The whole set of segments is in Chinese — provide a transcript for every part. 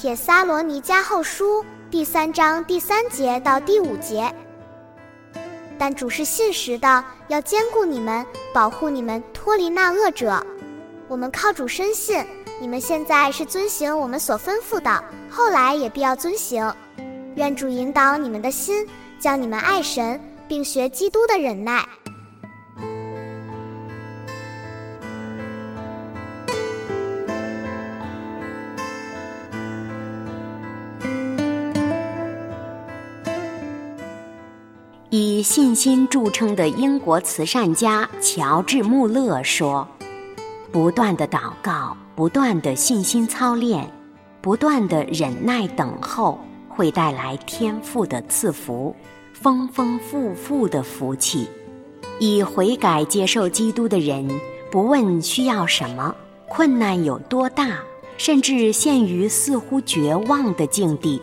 铁撒罗尼迦后书》第三章第三节到第五节，但主是信实的，要兼顾你们，保护你们，脱离那恶者。我们靠主深信，你们现在是遵行我们所吩咐的，后来也必要遵行。愿主引导你们的心，将你们爱神，并学基督的忍耐。以信心著称的英国慈善家乔治·穆勒说：“不断的祷告，不断的信心操练，不断的忍耐等候，会带来天赋的赐福，丰丰富富的福气。以悔改接受基督的人，不问需要什么，困难有多大，甚至陷于似乎绝望的境地，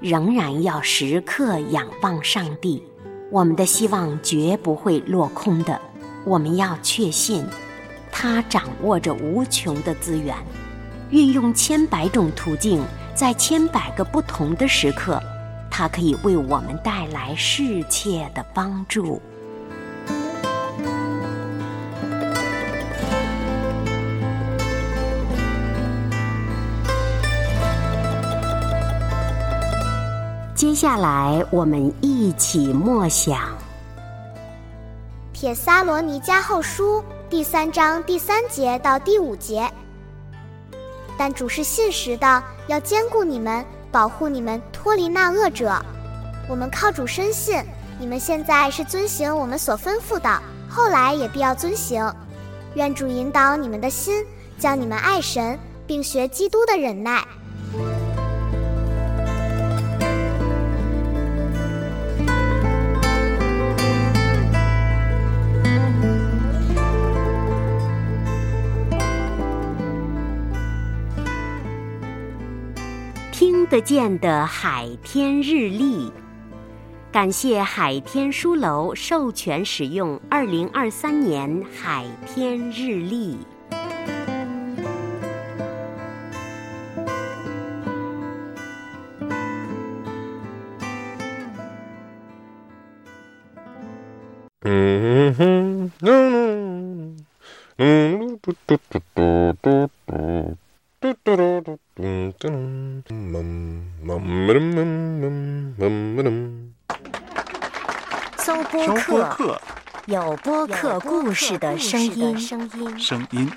仍然要时刻仰望上帝。”我们的希望绝不会落空的，我们要确信，它掌握着无穷的资源，运用千百种途径，在千百个不同的时刻，它可以为我们带来世切的帮助。接下来，我们一起默想《铁撒罗尼迦后书》第三章第三节到第五节。但主是信实的，要兼顾你们，保护你们，脱离那恶者。我们靠主深信，你们现在是遵行我们所吩咐的，后来也必要遵行。愿主引导你们的心，将你们爱神，并学基督的忍耐。得见的海天日历，感谢海天书楼授权使用二零二三年海天日历。嗯哼，嗯嗯，嘟嘟嘟嘟嘟嘟。搜播客，有播客故事的声音。声音。